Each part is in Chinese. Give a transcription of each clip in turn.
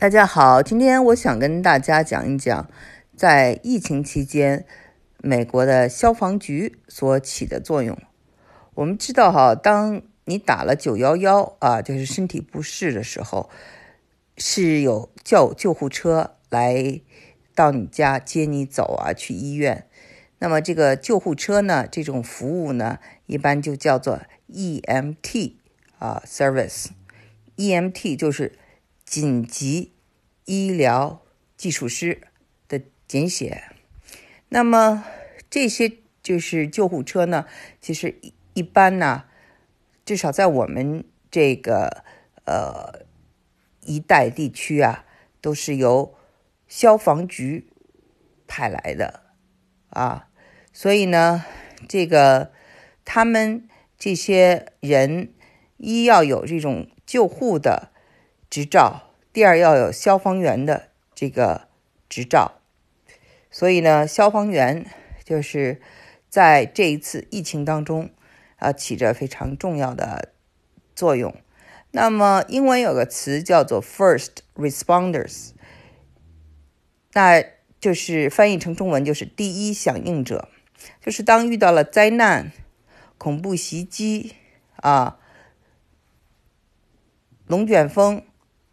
大家好，今天我想跟大家讲一讲，在疫情期间，美国的消防局所起的作用。我们知道哈，当你打了九幺幺啊，就是身体不适的时候，是有叫救护车来到你家接你走啊，去医院。那么这个救护车呢，这种服务呢，一般就叫做 EMT 啊，service，EMT 就是。紧急医疗技术师的简写。那么这些就是救护车呢？其实一一般呢，至少在我们这个呃一带地区啊，都是由消防局派来的啊。所以呢，这个他们这些人一要有这种救护的。执照，第二要有消防员的这个执照，所以呢，消防员就是在这一次疫情当中啊，起着非常重要的作用。那么，英文有个词叫做 “first responders”，那就是翻译成中文就是第一响应者，就是当遇到了灾难、恐怖袭击啊、龙卷风。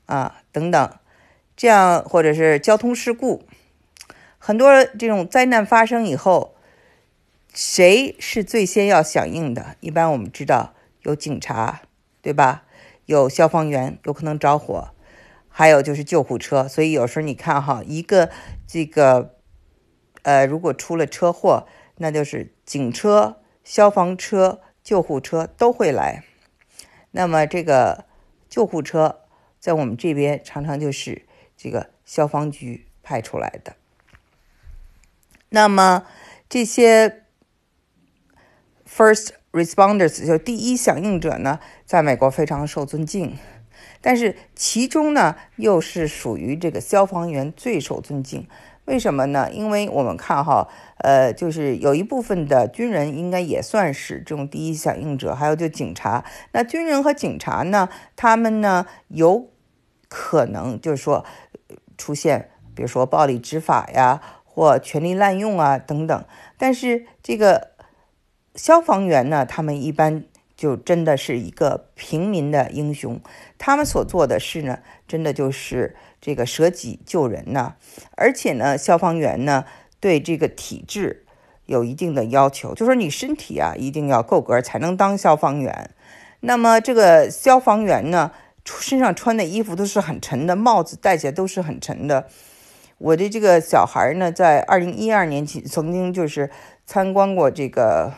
啊，等等，这样或者是交通事故，很多这种灾难发生以后，谁是最先要响应的？一般我们知道有警察，对吧？有消防员，有可能着火，还有就是救护车。所以有时候你看哈，一个这个呃，如果出了车祸，那就是警车、消防车、救护车都会来。那么这个救护车。在我们这边，常常就是这个消防局派出来的。那么这些 first responders 就第一响应者呢，在美国非常受尊敬，但是其中呢，又是属于这个消防员最受尊敬。为什么呢？因为我们看哈，呃，就是有一部分的军人应该也算是这种第一响应者，还有就警察。那军人和警察呢，他们呢有可能就是说出现，比如说暴力执法呀，或权力滥用啊等等。但是这个消防员呢，他们一般就真的是一个平民的英雄，他们所做的事呢，真的就是。这个舍己救人呢，而且呢，消防员呢对这个体质有一定的要求，就说你身体啊一定要够格才能当消防员。那么这个消防员呢，身上穿的衣服都是很沉的，帽子戴起来都是很沉的。我的这个小孩呢，在二零一二年起曾经就是参观过这个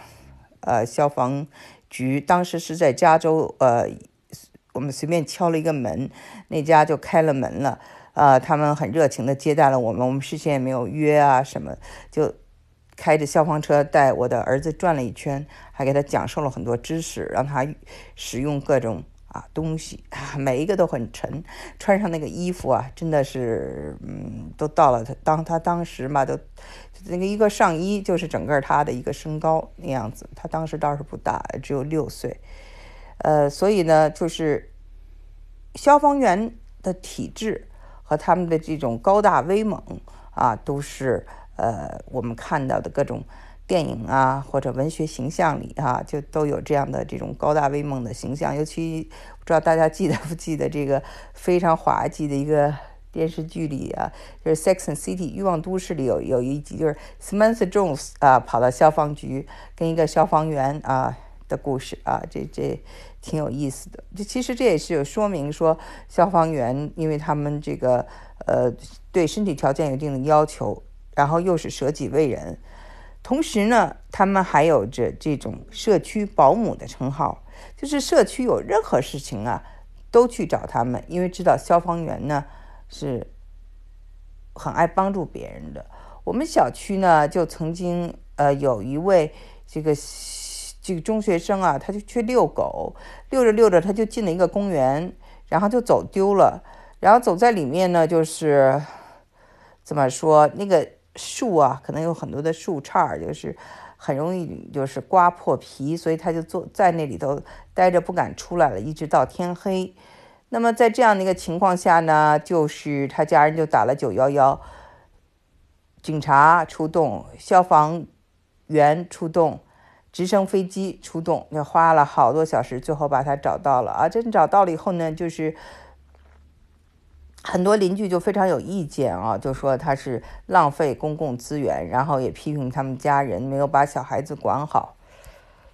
呃消防局，当时是在加州呃。我们随便敲了一个门，那家就开了门了。啊，他们很热情的接待了我们，我们事先也没有约啊什么，就开着消防车带我的儿子转了一圈，还给他讲授了很多知识，让他使用各种啊东西，每一个都很沉，穿上那个衣服啊，真的是，嗯，都到了他当他当时嘛，都那个一个上衣就是整个他的一个身高那样子，他当时倒是不大，只有六岁。呃，所以呢，就是消防员的体质和他们的这种高大威猛啊，都是呃我们看到的各种电影啊或者文学形象里啊，就都有这样的这种高大威猛的形象。尤其不知道大家记得不记得这个非常滑稽的一个电视剧里啊，就是《Sex and City》欲望都市里有有一集，就是 Samantha Jones 啊跑到消防局跟一个消防员啊。的故事啊，这这挺有意思的。这其实这也是有说明说，消防员因为他们这个呃对身体条件有一定的要求，然后又是舍己为人，同时呢，他们还有着这种社区保姆的称号，就是社区有任何事情啊，都去找他们，因为知道消防员呢是很爱帮助别人的。我们小区呢就曾经呃有一位这个。这个中学生啊，他就去遛狗，遛着遛着，他就进了一个公园，然后就走丢了。然后走在里面呢，就是怎么说，那个树啊，可能有很多的树杈，就是很容易就是刮破皮，所以他就坐在那里头待着，不敢出来了，一直到天黑。那么在这样的一个情况下呢，就是他家人就打了九幺幺，警察出动，消防员出动，直升飞机出动，就花了好多小时，最后把他找到了啊！真找到了以后呢，就是很多邻居就非常有意见啊，就说他是浪费公共资源，然后也批评他们家人没有把小孩子管好。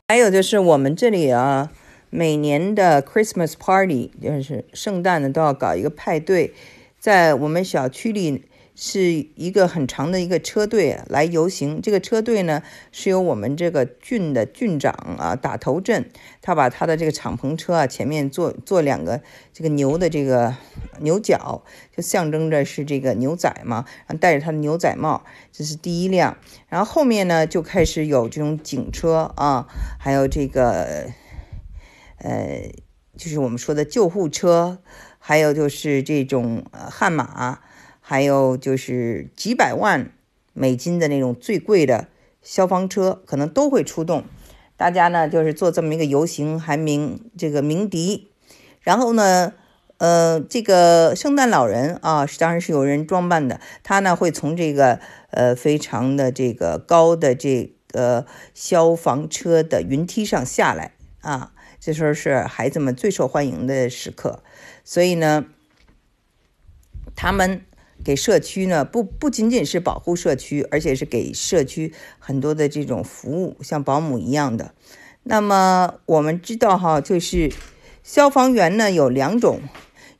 还有就是我们这里啊。每年的 Christmas party 就是圣诞呢，都要搞一个派对，在我们小区里是一个很长的一个车队来游行。这个车队呢，是由我们这个郡的郡长啊打头阵，他把他的这个敞篷车啊前面坐坐两个这个牛的这个牛角，就象征着是这个牛仔嘛，然后戴着他的牛仔帽，这是第一辆。然后后面呢就开始有这种警车啊，还有这个。呃，就是我们说的救护车，还有就是这种呃悍马，还有就是几百万美金的那种最贵的消防车，可能都会出动。大家呢就是做这么一个游行，还鸣这个鸣笛。然后呢，呃，这个圣诞老人啊，当然是有人装扮的，他呢会从这个呃非常的这个高的这个消防车的云梯上下来啊。这时候是孩子们最受欢迎的时刻，所以呢，他们给社区呢不不仅仅是保护社区，而且是给社区很多的这种服务，像保姆一样的。那么我们知道哈，就是消防员呢有两种，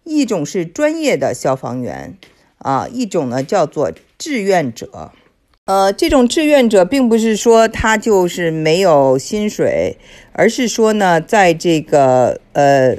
一种是专业的消防员啊，一种呢叫做志愿者。呃，这种志愿者并不是说他就是没有薪水，而是说呢，在这个呃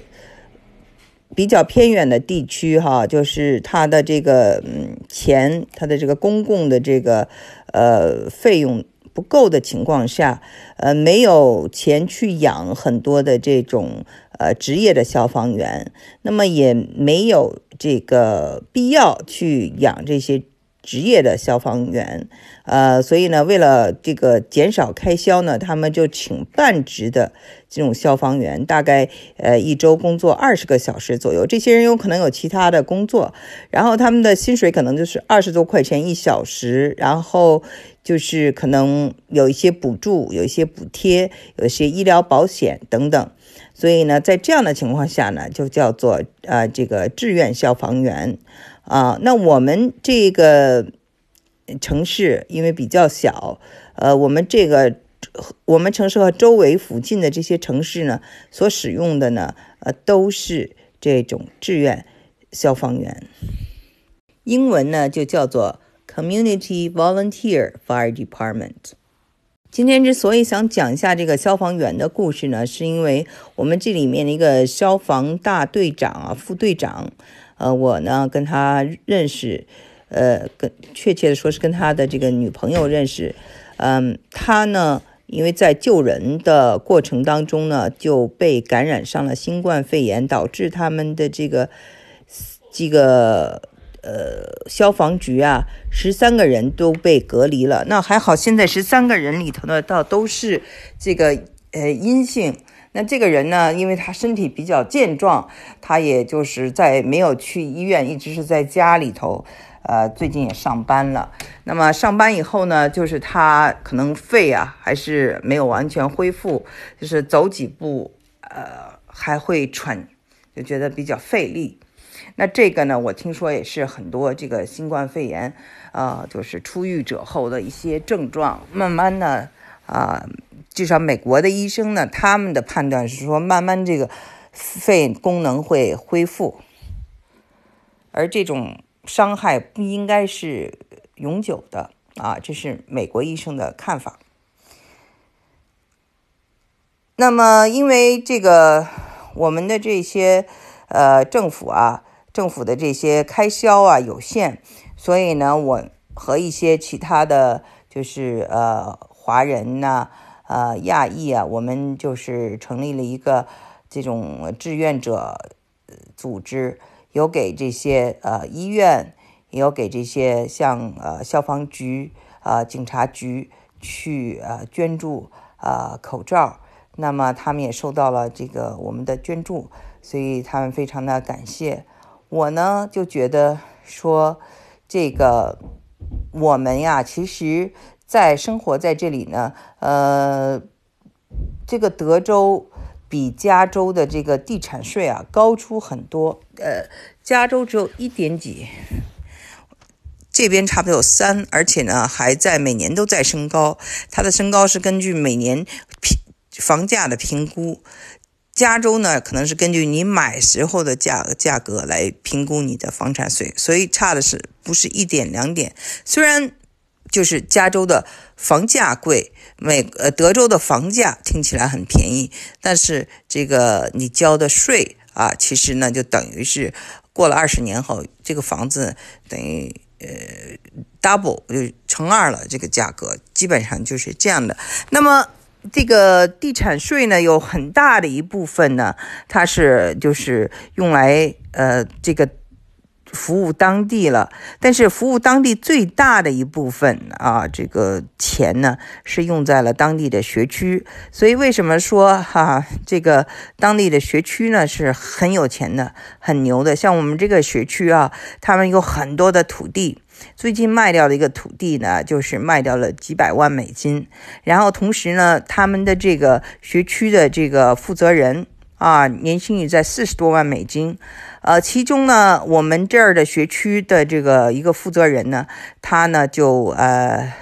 比较偏远的地区哈，就是他的这个嗯钱，他的这个公共的这个呃费用不够的情况下，呃没有钱去养很多的这种呃职业的消防员，那么也没有这个必要去养这些。职业的消防员，呃，所以呢，为了这个减少开销呢，他们就请半职的这种消防员，大概呃一周工作二十个小时左右。这些人有可能有其他的工作，然后他们的薪水可能就是二十多块钱一小时，然后就是可能有一些补助，有一些补贴，有一些医疗保险等等。所以呢，在这样的情况下呢，就叫做呃这个志愿消防员。啊，那我们这个城市因为比较小，呃，我们这个我们城市和周围附近的这些城市呢，所使用的呢，呃，都是这种志愿消防员，英文呢就叫做 Community Volunteer Fire Department。今天之所以想讲一下这个消防员的故事呢，是因为我们这里面的一个消防大队长啊，副队长。呃，我呢跟他认识，呃，跟确切的说是跟他的这个女朋友认识。嗯，他呢因为在救人的过程当中呢就被感染上了新冠肺炎，导致他们的这个这个呃消防局啊十三个人都被隔离了。那还好，现在十三个人里头呢，倒都是这个呃阴性。那这个人呢，因为他身体比较健壮，他也就是在没有去医院，一直是在家里头。呃，最近也上班了。那么上班以后呢，就是他可能肺啊还是没有完全恢复，就是走几步，呃，还会喘，就觉得比较费力。那这个呢，我听说也是很多这个新冠肺炎，啊，就是出狱者后的一些症状，慢慢呢，啊。至少美国的医生呢，他们的判断是说，慢慢这个肺功能会恢复，而这种伤害不应该是永久的啊，这是美国医生的看法。那么，因为这个我们的这些呃政府啊，政府的这些开销啊有限，所以呢，我和一些其他的就是呃华人呐。呃，亚裔啊，我们就是成立了一个这种志愿者组织，有给这些呃医院，也有给这些像呃消防局、呃警察局去呃捐助呃口罩。那么他们也收到了这个我们的捐助，所以他们非常的感谢。我呢就觉得说，这个我们呀，其实，在生活在这里呢，呃，这个德州比加州的这个地产税啊高出很多。呃，加州只有一点几。这边差不多有三，而且呢还在每年都在升高。它的升高是根据每年评房价的评估。加州呢可能是根据你买时候的价价格来评估你的房产税，所以差的是不是一点两点？虽然就是加州的房价贵，美呃德州的房价听起来很便宜，但是这个你交的税啊，其实呢就等于是过了二十年后，这个房子等于。呃，double 就乘二了，这个价格基本上就是这样的。那么，这个地产税呢，有很大的一部分呢，它是就是用来呃这个。服务当地了，但是服务当地最大的一部分啊，这个钱呢是用在了当地的学区。所以为什么说哈，这个当地的学区呢是很有钱的、很牛的？像我们这个学区啊，他们有很多的土地，最近卖掉的一个土地呢，就是卖掉了几百万美金。然后同时呢，他们的这个学区的这个负责人。啊，年薪也在四十多万美金，呃，其中呢，我们这儿的学区的这个一个负责人呢，他呢就呃，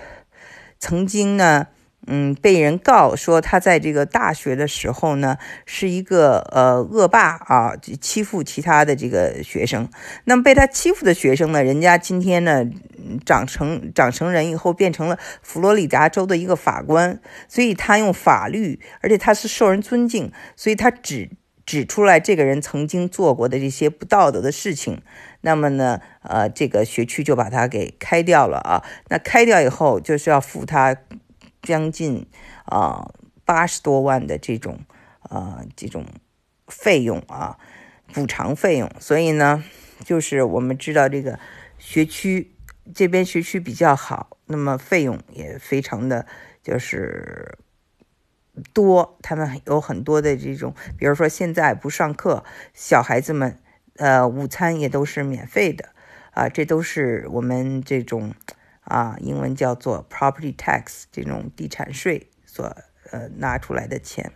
曾经呢。嗯，被人告说他在这个大学的时候呢，是一个呃恶霸啊，欺负其他的这个学生。那么被他欺负的学生呢，人家今天呢长成长成人以后，变成了佛罗里达州的一个法官，所以他用法律，而且他是受人尊敬，所以他指指出来这个人曾经做过的这些不道德的事情。那么呢，呃，这个学区就把他给开掉了啊。那开掉以后，就是要付他。将近啊八十多万的这种啊这种费用啊补偿费用，所以呢，就是我们知道这个学区这边学区比较好，那么费用也非常的就是多，他们有很多的这种，比如说现在不上课，小孩子们呃午餐也都是免费的啊，这都是我们这种。啊，英文叫做 property tax，这种地产税所呃拿出来的钱。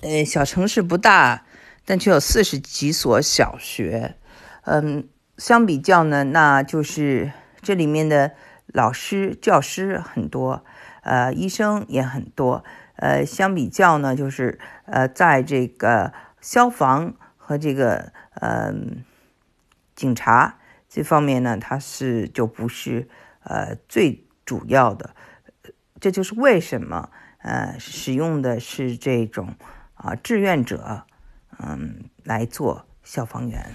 呃，小城市不大，但却有四十几所小学。嗯，相比较呢，那就是这里面的老师、教师很多，呃，医生也很多。呃，相比较呢，就是呃，在这个消防和这个嗯警察。这方面呢，它是就不是呃最主要的，这就是为什么呃使用的是这种啊志愿者嗯来做消防员。